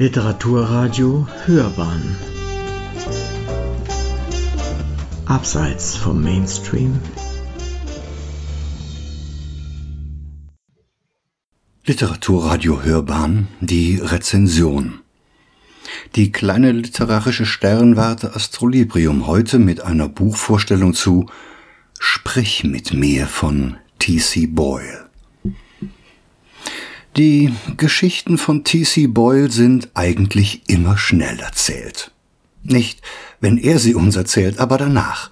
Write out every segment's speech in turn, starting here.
Literaturradio Hörbahn. Abseits vom Mainstream. Literaturradio Hörbahn Die Rezension. Die kleine literarische Sternwarte Astrolibrium heute mit einer Buchvorstellung zu Sprich mit mir von T.C. Boyle die Geschichten von T.C. Boyle sind eigentlich immer schnell erzählt. Nicht, wenn er sie uns erzählt, aber danach,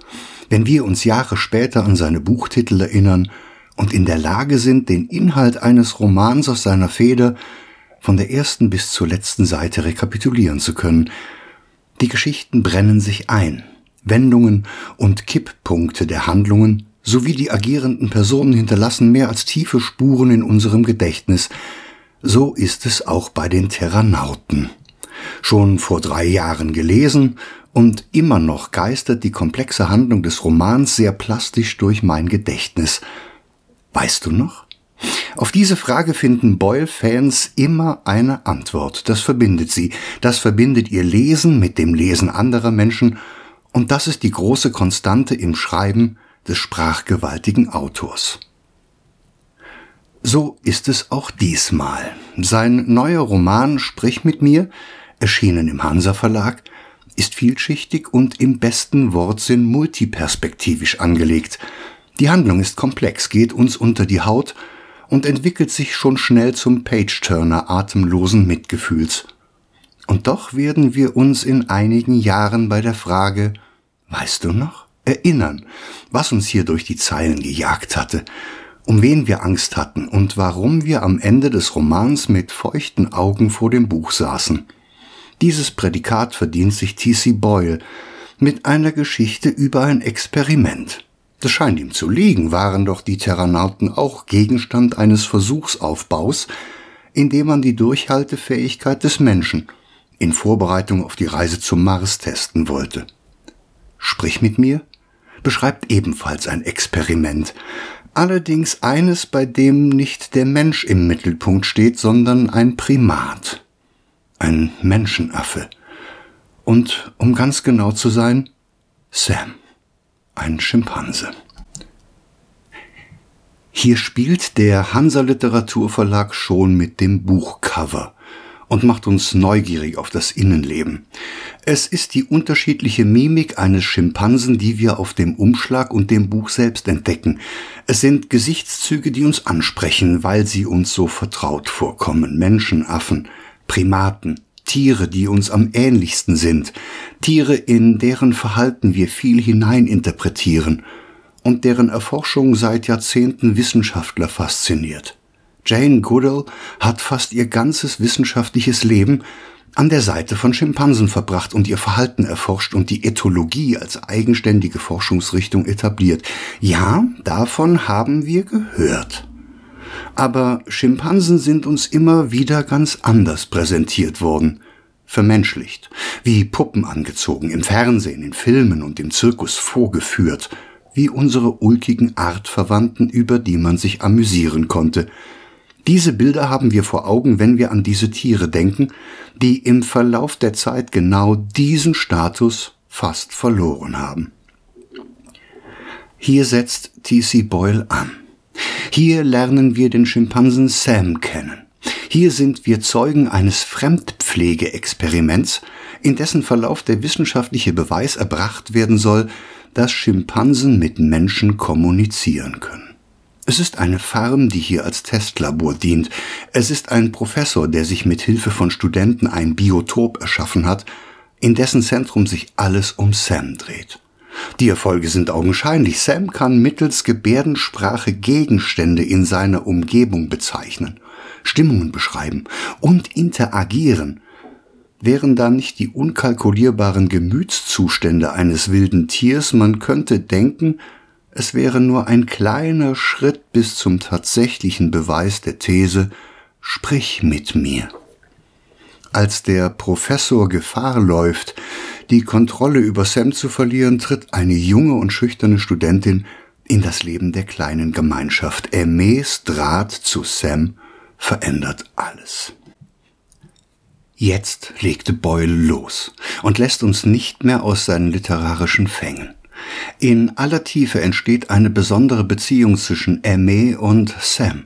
wenn wir uns Jahre später an seine Buchtitel erinnern und in der Lage sind, den Inhalt eines Romans aus seiner Feder von der ersten bis zur letzten Seite rekapitulieren zu können. Die Geschichten brennen sich ein, Wendungen und Kipppunkte der Handlungen sowie die agierenden Personen hinterlassen mehr als tiefe Spuren in unserem Gedächtnis. So ist es auch bei den Terranauten. Schon vor drei Jahren gelesen und immer noch geistert die komplexe Handlung des Romans sehr plastisch durch mein Gedächtnis. Weißt du noch? Auf diese Frage finden Boyle-Fans immer eine Antwort. Das verbindet sie. Das verbindet ihr Lesen mit dem Lesen anderer Menschen. Und das ist die große Konstante im Schreiben des sprachgewaltigen Autors. So ist es auch diesmal. Sein neuer Roman Sprich mit mir, erschienen im Hansa Verlag, ist vielschichtig und im besten Wortsinn multiperspektivisch angelegt. Die Handlung ist komplex, geht uns unter die Haut und entwickelt sich schon schnell zum Page-Turner atemlosen Mitgefühls. Und doch werden wir uns in einigen Jahren bei der Frage, weißt du noch? Erinnern, was uns hier durch die Zeilen gejagt hatte, um wen wir Angst hatten und warum wir am Ende des Romans mit feuchten Augen vor dem Buch saßen. Dieses Prädikat verdient sich T.C. Boyle mit einer Geschichte über ein Experiment. Das scheint ihm zu liegen, waren doch die Terranauten auch Gegenstand eines Versuchsaufbaus, in dem man die Durchhaltefähigkeit des Menschen in Vorbereitung auf die Reise zum Mars testen wollte. Sprich mit mir beschreibt ebenfalls ein Experiment, allerdings eines, bei dem nicht der Mensch im Mittelpunkt steht, sondern ein Primat, ein Menschenaffe. Und um ganz genau zu sein, Sam, ein Schimpanse. Hier spielt der Hansa Literaturverlag schon mit dem Buchcover und macht uns neugierig auf das Innenleben. Es ist die unterschiedliche Mimik eines Schimpansen, die wir auf dem Umschlag und dem Buch selbst entdecken. Es sind Gesichtszüge, die uns ansprechen, weil sie uns so vertraut vorkommen. Menschen, Affen, Primaten, Tiere, die uns am ähnlichsten sind, Tiere, in deren Verhalten wir viel hineininterpretieren und deren Erforschung seit Jahrzehnten Wissenschaftler fasziniert. Jane Goodall hat fast ihr ganzes wissenschaftliches Leben an der Seite von Schimpansen verbracht und ihr Verhalten erforscht und die Ethologie als eigenständige Forschungsrichtung etabliert. Ja, davon haben wir gehört. Aber Schimpansen sind uns immer wieder ganz anders präsentiert worden, vermenschlicht, wie Puppen angezogen, im Fernsehen, in Filmen und im Zirkus vorgeführt, wie unsere ulkigen Artverwandten, über die man sich amüsieren konnte, diese Bilder haben wir vor Augen, wenn wir an diese Tiere denken, die im Verlauf der Zeit genau diesen Status fast verloren haben. Hier setzt T.C. Boyle an. Hier lernen wir den Schimpansen Sam kennen. Hier sind wir Zeugen eines Fremdpflegeexperiments, in dessen Verlauf der wissenschaftliche Beweis erbracht werden soll, dass Schimpansen mit Menschen kommunizieren können. Es ist eine Farm, die hier als Testlabor dient. Es ist ein Professor, der sich mit Hilfe von Studenten ein Biotop erschaffen hat, in dessen Zentrum sich alles um Sam dreht. Die Erfolge sind augenscheinlich. Sam kann mittels Gebärdensprache Gegenstände in seiner Umgebung bezeichnen, Stimmungen beschreiben und interagieren. Wären da nicht die unkalkulierbaren Gemütszustände eines wilden Tiers, man könnte denken, es wäre nur ein kleiner Schritt bis zum tatsächlichen Beweis der These, sprich mit mir. Als der Professor Gefahr läuft, die Kontrolle über Sam zu verlieren, tritt eine junge und schüchterne Studentin in das Leben der kleinen Gemeinschaft. Aimés Draht zu Sam verändert alles. Jetzt legte Boyle los und lässt uns nicht mehr aus seinen literarischen Fängen. In aller Tiefe entsteht eine besondere Beziehung zwischen Aimee und Sam.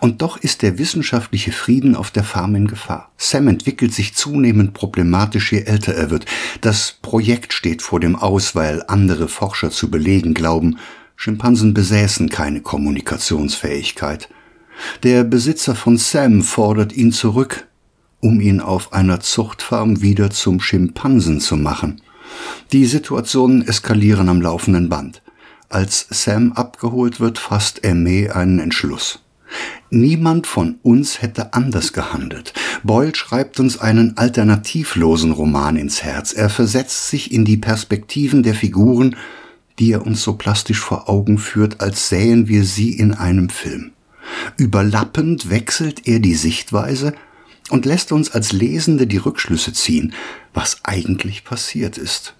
Und doch ist der wissenschaftliche Frieden auf der Farm in Gefahr. Sam entwickelt sich zunehmend problematisch, je älter er wird. Das Projekt steht vor dem Aus, weil andere Forscher zu belegen glauben, Schimpansen besäßen keine Kommunikationsfähigkeit. Der Besitzer von Sam fordert ihn zurück, um ihn auf einer Zuchtfarm wieder zum Schimpansen zu machen. Die Situationen eskalieren am laufenden Band. Als Sam abgeholt wird, fasst Aimee einen Entschluss. Niemand von uns hätte anders gehandelt. Boyle schreibt uns einen alternativlosen Roman ins Herz. Er versetzt sich in die Perspektiven der Figuren, die er uns so plastisch vor Augen führt, als sähen wir sie in einem Film. Überlappend wechselt er die Sichtweise und lässt uns als Lesende die Rückschlüsse ziehen, was eigentlich passiert ist.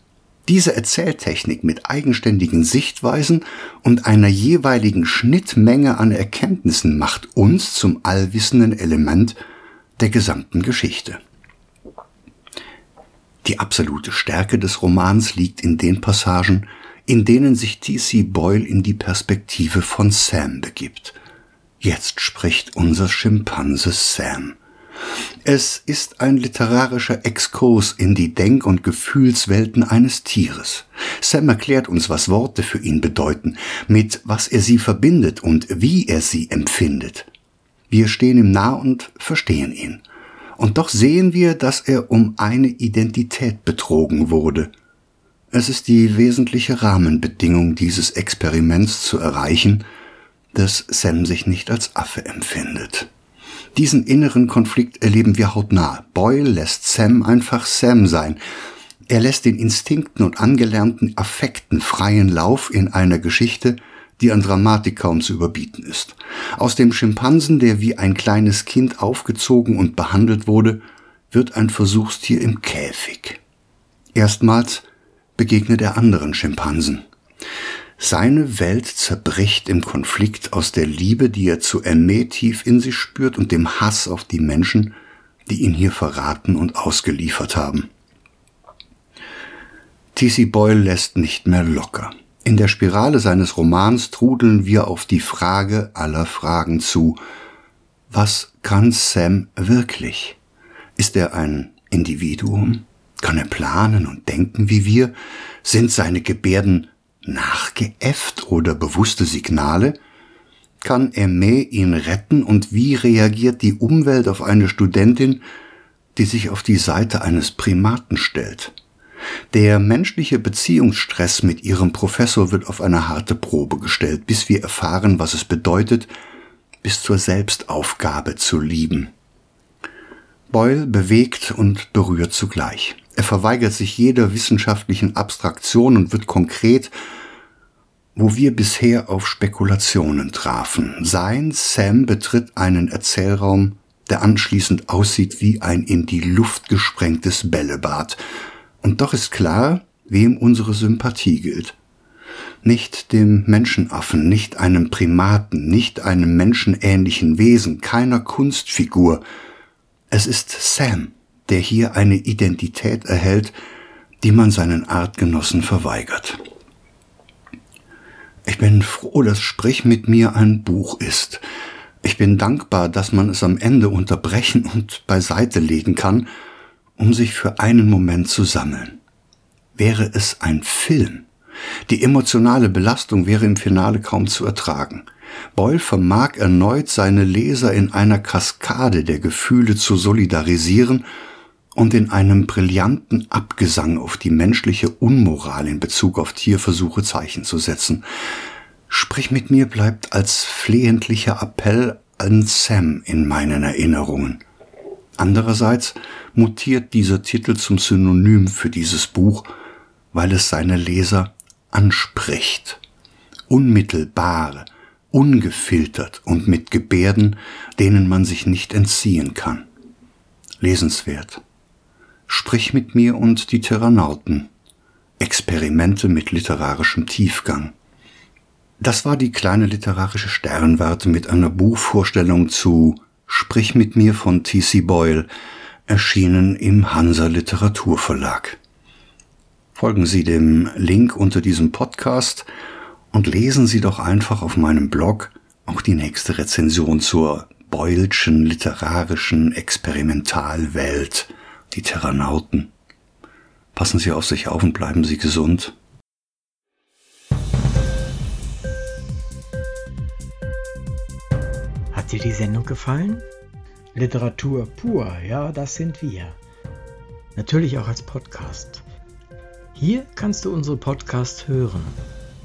Diese Erzähltechnik mit eigenständigen Sichtweisen und einer jeweiligen Schnittmenge an Erkenntnissen macht uns zum allwissenden Element der gesamten Geschichte. Die absolute Stärke des Romans liegt in den Passagen, in denen sich T.C. Boyle in die Perspektive von Sam begibt. Jetzt spricht unser Schimpanse Sam. Es ist ein literarischer Exkurs in die Denk- und Gefühlswelten eines Tieres. Sam erklärt uns, was Worte für ihn bedeuten, mit was er sie verbindet und wie er sie empfindet. Wir stehen ihm nah und verstehen ihn. Und doch sehen wir, dass er um eine Identität betrogen wurde. Es ist die wesentliche Rahmenbedingung dieses Experiments zu erreichen, dass Sam sich nicht als Affe empfindet. Diesen inneren Konflikt erleben wir hautnah. Boyle lässt Sam einfach Sam sein. Er lässt den Instinkten und angelernten Affekten freien Lauf in einer Geschichte, die an Dramatik kaum zu überbieten ist. Aus dem Schimpansen, der wie ein kleines Kind aufgezogen und behandelt wurde, wird ein Versuchstier im Käfig. Erstmals begegnet er anderen Schimpansen. Seine Welt zerbricht im Konflikt aus der Liebe, die er zu Aimee tief in sich spürt, und dem Hass auf die Menschen, die ihn hier verraten und ausgeliefert haben. T.C. Boyle lässt nicht mehr locker. In der Spirale seines Romans trudeln wir auf die Frage aller Fragen zu. Was kann Sam wirklich? Ist er ein Individuum? Kann er planen und denken wie wir? Sind seine Gebärden nachgeäfft oder bewusste Signale? Kann Aimé ihn retten und wie reagiert die Umwelt auf eine Studentin, die sich auf die Seite eines Primaten stellt? Der menschliche Beziehungsstress mit ihrem Professor wird auf eine harte Probe gestellt, bis wir erfahren, was es bedeutet, bis zur Selbstaufgabe zu lieben. Boyle bewegt und berührt zugleich. Er verweigert sich jeder wissenschaftlichen Abstraktion und wird konkret, wo wir bisher auf Spekulationen trafen. Sein Sam betritt einen Erzählraum, der anschließend aussieht wie ein in die Luft gesprengtes Bällebad. Und doch ist klar, wem unsere Sympathie gilt. Nicht dem Menschenaffen, nicht einem Primaten, nicht einem menschenähnlichen Wesen, keiner Kunstfigur. Es ist Sam, der hier eine Identität erhält, die man seinen Artgenossen verweigert. Ich bin froh, dass Sprich mit mir ein Buch ist. Ich bin dankbar, dass man es am Ende unterbrechen und beiseite legen kann, um sich für einen Moment zu sammeln. Wäre es ein Film, die emotionale Belastung wäre im Finale kaum zu ertragen. Boyle vermag erneut seine Leser in einer Kaskade der Gefühle zu solidarisieren und in einem brillanten Abgesang auf die menschliche Unmoral in Bezug auf Tierversuche Zeichen zu setzen. Sprich mit mir bleibt als flehentlicher Appell an Sam in meinen Erinnerungen. Andererseits mutiert dieser Titel zum Synonym für dieses Buch, weil es seine Leser anspricht. Unmittelbar, ungefiltert und mit Gebärden, denen man sich nicht entziehen kann. Lesenswert. Sprich mit mir und die Terranauten. Experimente mit literarischem Tiefgang. Das war die kleine literarische Sternwarte mit einer Buchvorstellung zu Sprich mit mir von T.C. Boyle. erschienen im Hansa Literaturverlag. Folgen Sie dem Link unter diesem Podcast und lesen Sie doch einfach auf meinem Blog auch die nächste Rezension zur Beulschen literarischen Experimentalwelt, die Terranauten. Passen Sie auf sich auf und bleiben Sie gesund. Hat dir die Sendung gefallen? Literatur pur, ja, das sind wir. Natürlich auch als Podcast. Hier kannst du unsere Podcasts hören.